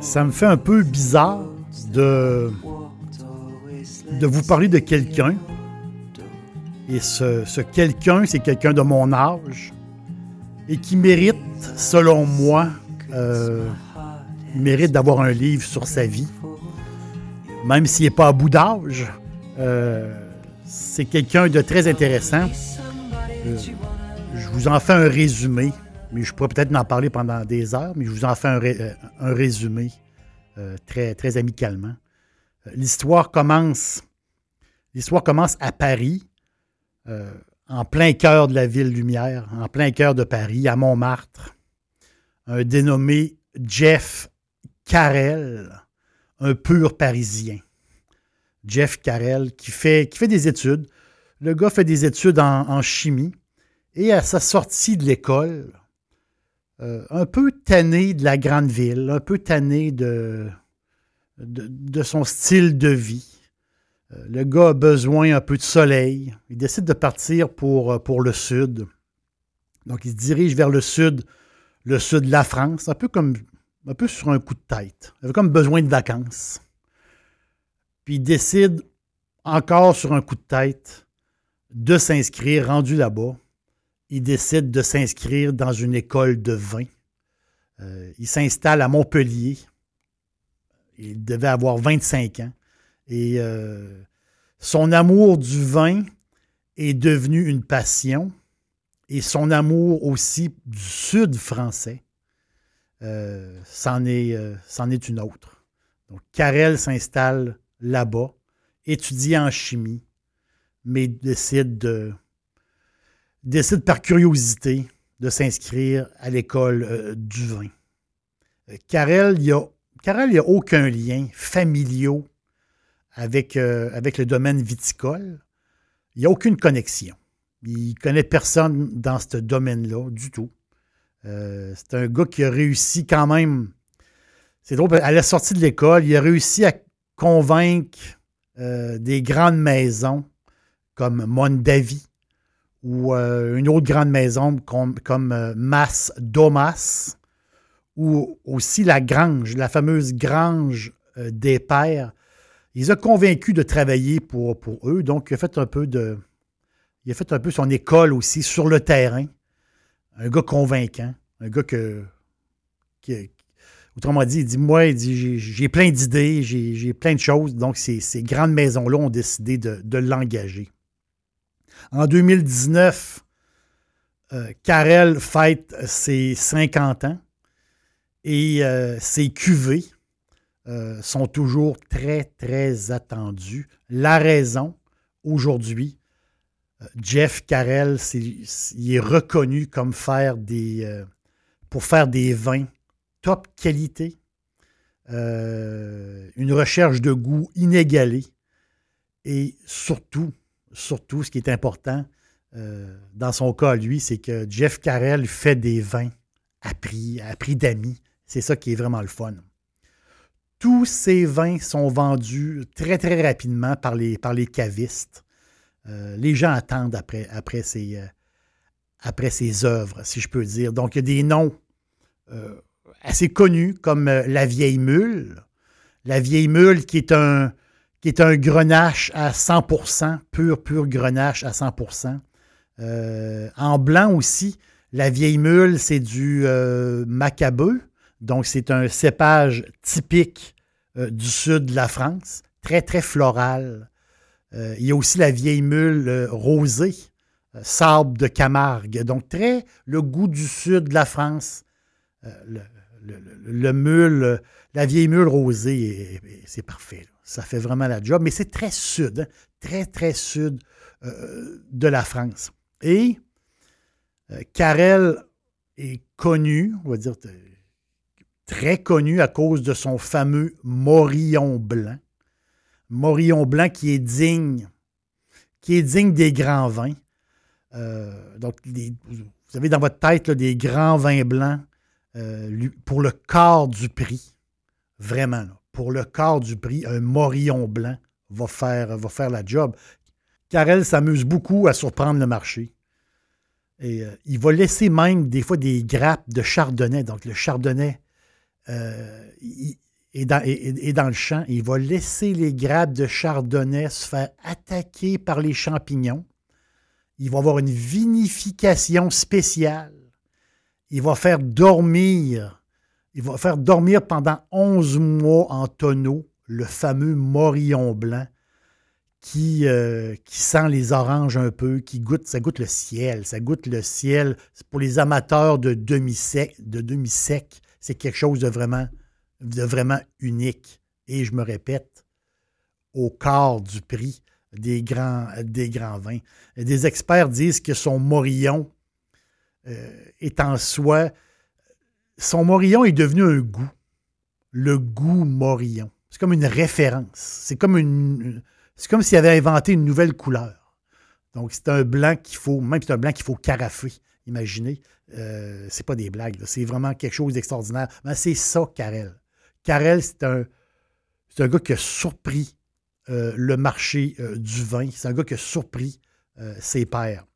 Ça me fait un peu bizarre de, de vous parler de quelqu'un. Et ce, ce quelqu'un, c'est quelqu'un de mon âge et qui mérite, selon moi, euh, mérite d'avoir un livre sur sa vie. Même s'il n'est pas à bout d'âge, euh, c'est quelqu'un de très intéressant. Euh, je vous en fais un résumé mais je pourrais peut-être en parler pendant des heures, mais je vous en fais un, euh, résumé euh, très, amicalement. Euh, l'histoire commence, l'histoire commence à Paris, en plein cœur de la ville lumière, en plein cœur de Paris, à Montmartre. Un dénommé Jeff Carrel, un pur Parisien. Jeff Carrel, qui fait, des études. Le gars fait des études en chimie. Et à sa sortie de l'école, euh, un peu tanné de la grande ville, un peu tanné de, son style de vie. Euh, le gars a besoin un peu de soleil. Il décide de partir pour, euh, pour le sud. Donc, il se dirige vers le sud, le sud de la France, un peu comme un peu sur un coup de tête. Il avait comme besoin de vacances. Puis il décide, encore sur un coup de tête, de s'inscrire, rendu là-bas, il décide de s'inscrire dans une école de vin. Euh, il s'installe à Montpellier. Il devait avoir 25 ans. Et euh, son amour du vin est devenu une passion. Et son amour aussi du sud français, euh, c'en est, une autre. Donc, Carrel s'installe là-bas, étudie en chimie, mais décide de, décide par curiosité de s'inscrire à l'école euh, du vin. Euh, Carrel, il n'y a, aucun lien familial avec, euh, le domaine viticole. Il n'y a aucune connexion. Il ne connaît personne dans ce domaine-là du tout. c'est un gars qui a réussi quand même. C'est drôle, à la sortie de l'école, il a réussi à convaincre des grandes maisons comme Mondavi, ou euh, une autre grande maison comme, comme euh, Mas Domas, ou aussi la Grange, la fameuse Grange euh, des Pères. Il les a convaincus de travailler pour, eux, donc il a fait un peu de. Il a fait un peu son école aussi sur le terrain. Un gars convaincant, un gars que. Qui, autrement dit, il dit Moi, j'ai plein d'idées, j'ai plein de choses. Donc, ces, grandes maisons-là ont décidé de l'engager. En 2019, euh, Carrel fête ses 50 ans et euh, ses cuvées euh, sont toujours très, très attendues. La raison, aujourd'hui, Jeff Carrel, il est reconnu comme faire des, pour faire des vins top qualité, une recherche de goût inégalée et surtout surtout, ce qui est important euh, dans son cas, lui, c'est que Jeff Carrel fait des vins à prix, à prix d'amis. C'est ça qui est vraiment le fun. Tous ces vins sont vendus très, très rapidement par les, cavistes. Euh, les gens attendent après, après, ces, euh, après ces œuvres, si je peux dire. Donc, il y a des noms assez connus comme La Vieille Mule. La Vieille Mule, qui est un, qui est un grenache à 100%, pur, pur grenache à 100%. Euh, en blanc aussi, la vieille mule, c'est du euh. Donc, c'est un cépage typique euh, du sud de la France, très, très floral. Euh, il y a aussi la vieille mule rosée, sable de Camargue. Donc, très le goût du sud de la France. Le, le, mule, la vieille mule rosée, c'est parfait. Ça fait vraiment la job. Mais c'est très sud, hein. très, très sud de la France. Et Carrel est connu, on va dire très connu à cause de son fameux Morillon blanc. Morillon blanc qui est digne, qui est digne des grands vins. Euh, donc, vous avez dans votre tête des grands vins blancs euh, pour le quart du prix. Vraiment, pour le quart du prix, un Morillon blanc va faire, la job. Car s'amuse beaucoup à surprendre le marché. Et euh, il va laisser même des fois des grappes de chardonnay. Donc, le chardonnay euh, est, dans, dans, le champ. Il va laisser les grappes de chardonnay se faire attaquer par les champignons. Il va avoir une vinification spéciale. Il va faire dormir. Il va faire dormir pendant 11 mois en tonneau le fameux morillon blanc qui, euh, qui sent les oranges un peu, qui goûte, ça goûte le ciel, ça goûte le ciel. Pour les amateurs de demi-sec, de demi-sec, c'est quelque chose de vraiment, de vraiment unique. Et je me répète, au quart du prix des grands, vins. Des experts disent que son morillon euh, est en soi. Son morillon est devenu un goût. Le goût morillon. C'est comme une référence. C'est comme une. S'il avait inventé une nouvelle couleur. Donc, c'est un blanc qu'il faut, même c'est un blanc qu'il faut carafer. Imaginez, euh, c'est pas des blagues, c'est vraiment quelque chose d'extraordinaire. Mais c'est ça, Carrel. Carrel, c'est un, c'est un gars qui a surpris euh, le marché euh, du vin. C'est un gars qui a surpris ses pairs.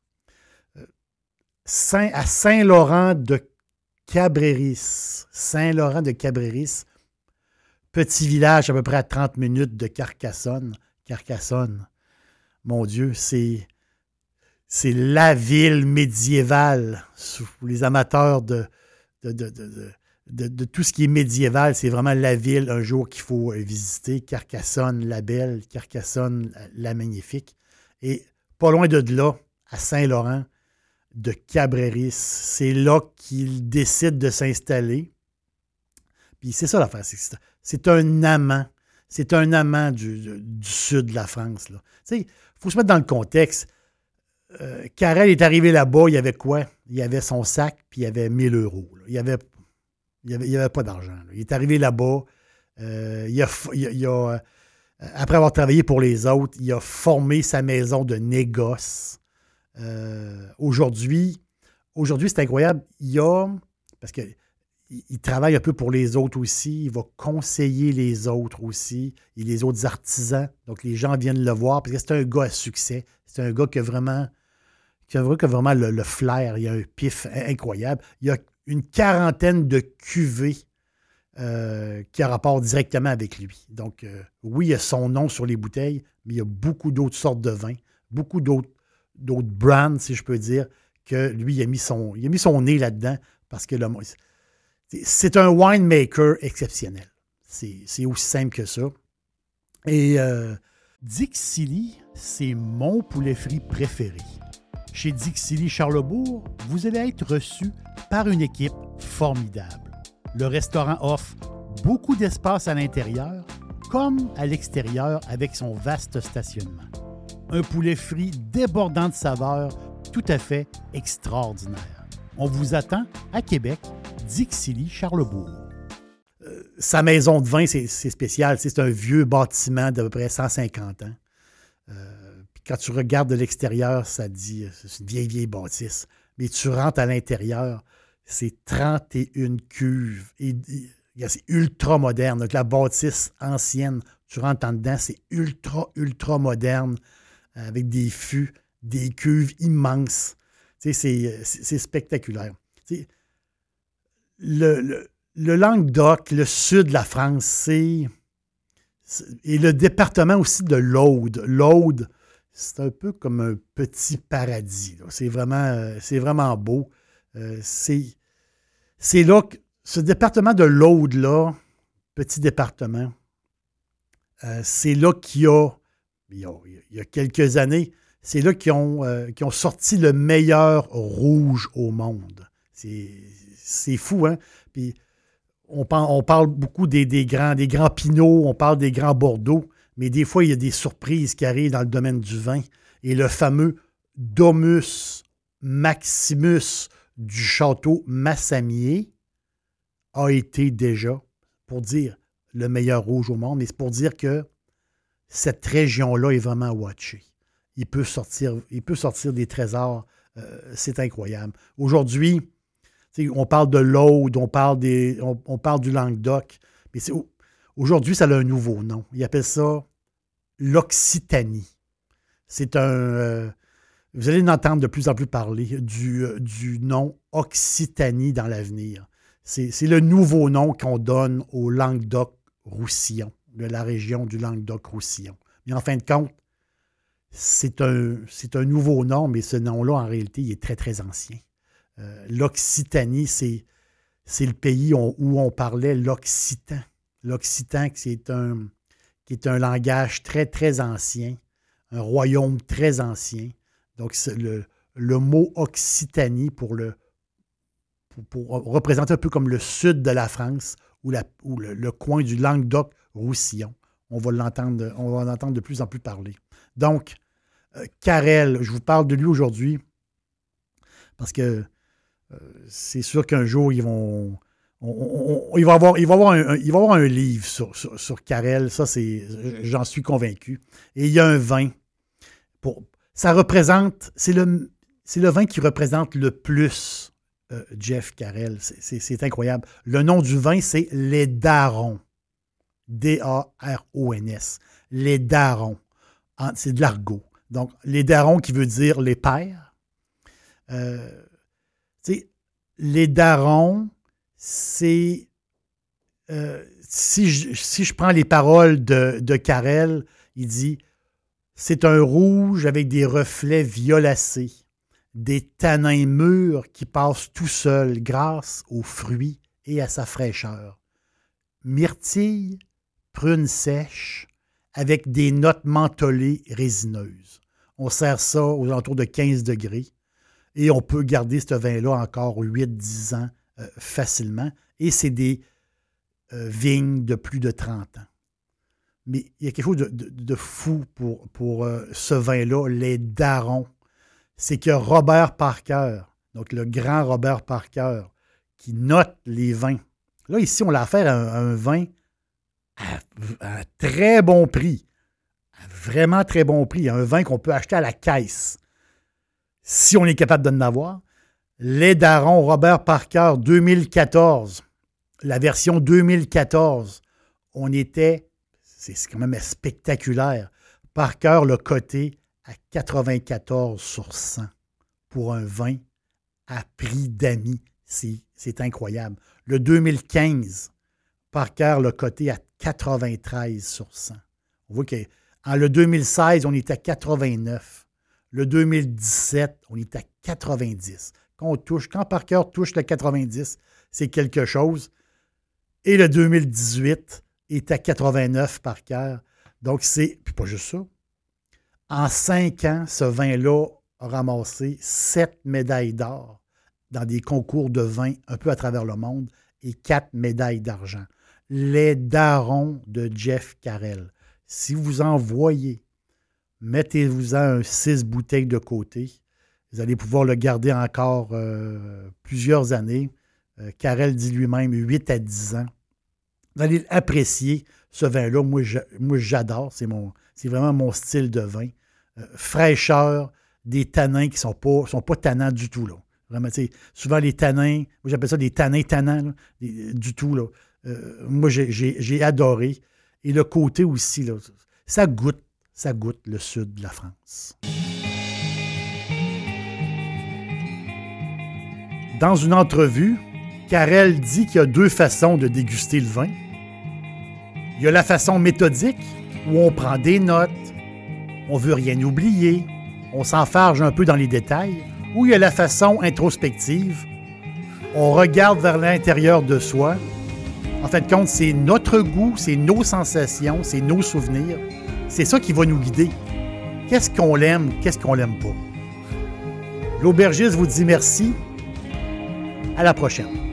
À Saint-Laurent de Cabréris, Saint-Laurent de Cabréris, petit village à peu près à 30 minutes de Carcassonne. Carcassonne, mon Dieu, c'est la ville médiévale. Les amateurs de, de, tout ce qui est médiéval, c'est vraiment la ville un jour qu'il faut visiter. Carcassonne, la belle, Carcassonne, la magnifique. Et pas loin de là, à Saint-Laurent, de Cabréris, c'est là qu'il décide de s'installer. Puis c'est ça l'affaire, c'est un amant. C'est un amant du, sud de la France. Il faut se mettre dans le contexte. Euh, Carrel est arrivé là-bas, il y avait quoi? Il y avait son sac, puis il y avait 1000 euros. Il n'y avait, il avait, pas d'argent. Il est arrivé là-bas. Euh, il a, euh, après avoir travaillé pour les autres, il a formé sa maison de négoce. Aujourd'hui, aujourd'hui, c'est incroyable. Il a, parce que il travaille un peu pour les autres aussi. Il va conseiller les autres aussi et les autres artisans. Donc, les gens viennent le voir parce que c'est un gars à succès. C'est un gars qui a vraiment qui a vraiment le, flair, il y a un pif incroyable. Il y a une quarantaine de cuvées euh, qui a rapport directement avec lui. Donc, euh, oui, il y a son nom sur les bouteilles, mais il y a beaucoup d'autres sortes de vins, beaucoup d'autres, d'autres brands, si je peux dire, que lui, il a mis son, nez là-dedans parce que c'est un winemaker exceptionnel. C'est, aussi simple que ça. Et euh, Silly, c'est mon poulet frit préféré. Chez Dixili Charlebourg, vous allez être reçu par une équipe formidable. Le restaurant offre beaucoup d'espace à l'intérieur comme à l'extérieur avec son vaste stationnement. Un poulet frit débordant de saveurs tout à fait extraordinaire. On vous attend à Québec, Dixilly, Charlebourg. Euh, sa maison de vin, c'est spécial. C'est un vieux bâtiment d'à peu près 150 ans. Euh, quand tu regardes de l'extérieur, ça dit, c'est une vieille, vieille bâtisse. Mais tu rentres à l'intérieur, c'est 31 cuves. Et, c'est ultra moderne. Donc, la bâtisse ancienne, tu rentres en dedans, c'est ultra, ultra moderne, avec des fûts, des cuves immenses. Sais, c'est spectaculaire. le, Languedoc, le sud de la France, c'est. Et le département aussi de l'Aude. L'Aude, c'est un peu comme un petit paradis. C'est vraiment, euh, vraiment beau. Euh, c'est, là que ce département de l'Aude-là, petit département, euh, c'est là qu'il y a, il y a, quelques années, c'est là qu'ils ont, euh, sorti le meilleur rouge au monde. C'est fou, hein? Puis on, parle beaucoup des, des, grands, des grands Pinots, on parle des grands Bordeaux, mais des fois, il y a des surprises qui arrivent dans le domaine du vin. Et le fameux Domus Maximus du château Massamier a été déjà, pour dire le meilleur rouge au monde, mais c'est pour dire que cette région-là est vraiment watchée. Il peut sortir, il peut sortir des trésors. Euh, c'est incroyable. Aujourd'hui, on parle de l'Aude, on parle on, parle du Languedoc, mais aujourd'hui, ça a un nouveau nom. Ils appellent ça l'Occitanie. C'est un. Euh, vous allez en entendre de plus en plus parler du, euh, du nom Occitanie dans l'avenir. C'est le nouveau nom qu'on donne au Languedoc-Roussillon, de la région du Languedoc-Roussillon. Mais en fin de compte, c'est un, un nouveau nom, mais ce nom-là, en réalité, il est très, très ancien. Euh, L'Occitanie, c'est, le pays où on parlait l'Occitan. L'Occitan, c'est un, qui est un langage très, très ancien, un royaume très ancien. Donc, le, le mot Occitanie pour le, pour, représenter un peu comme le sud de la France ou, la, ou le, coin du Languedoc-Roussillon. On va l'entendre, on va en entendre de plus en plus parler. Donc, euh, Carrel, je vous parle de lui aujourd'hui parce que euh, c'est sûr qu'un jour, ils vont. il, va avoir, il, va avoir un, il va avoir un livre sur, sur, Carrel, ça, c'est, j'en suis convaincu. Et il y a un vin. Pour, ça représente, c'est le, c'est le vin qui représente le plus euh, Jeff Carrel. C'est incroyable. Le nom du vin, c'est Les Darons. D-A-R-O-N-S. Les Darons. C'est de l'argot. Donc, les Darons qui veut dire les pères. Euh, les Darons, c'est. Euh, si, je, si, je, prends les paroles de, de Carrel, il dit C'est un rouge avec des reflets violacés des tanins mûrs qui passent tout seuls grâce aux fruits et à sa fraîcheur. Myrtille, prune sèche, avec des notes mentholées résineuses. On sert ça aux alentours de 15 degrés et on peut garder ce vin-là encore 8-10 ans euh, facilement. Et c'est des euh, vignes de plus de 30 ans. Mais il y a quelque chose de, fou pour, euh, ce vin-là, les darons c'est que Robert Parker, donc le grand Robert Parker, qui note les vins. Là, ici, on l'a affaire à un, vin à, très bon prix. À vraiment très bon prix. Un vin qu'on peut acheter à la caisse. Si on est capable de en avoir. Les Darons Robert Parker 2014. La version 2014. On était, c'est quand même spectaculaire. Parker le côté à 94 sur 100 pour un vin à prix d'amis. C'est incroyable. Le 2015, Parker l'a coté à 93 sur 100. On voit qu'en le 2016, on était à 89. Le 2017, on est à 90. Quand, on touche, quand Parker touche le 90, c'est quelque chose. Et le 2018 est à 89 Parker. Donc, c'est, puis pas juste ça, en cinq ans, ce vin-là a ramassé sept médailles d'or dans des concours de vin un peu à travers le monde et quatre médailles d'argent. Les darons de Jeff Carrel. Si vous en voyez, mettez-vous-en un six bouteilles de côté. Vous allez pouvoir le garder encore euh, plusieurs années. Euh, Carrel dit lui-même 8 à 10 ans. Vous allez apprécier ce vin-là. Moi, j'adore. C'est, vraiment mon style de vin. Euh, fraîcheur, des tanins qui ne sont pas, sont du tout. Là. Vraiment, souvent, les tanins, j'appelle ça des tanins tannants, du tout. Là. Euh, moi, j'ai adoré. Et le côté aussi, ça goûte, ça goûte le sud de la France. Dans une entrevue, Carrel dit qu'il y a deux façons de déguster le vin. Il y a la façon méthodique, où on prend des notes, on veut rien oublier, on s'enfarge un peu dans les détails, ou il y a la façon introspective, On regarde vers l'intérieur de soi. En fait, compte, c'est notre goût, c'est nos sensations, c'est nos souvenirs. C'est ça qui va nous guider. Qu'est-ce qu'on l'aime, qu'est-ce qu'on l'aime pas? L'aubergiste vous dit merci. À la prochaine.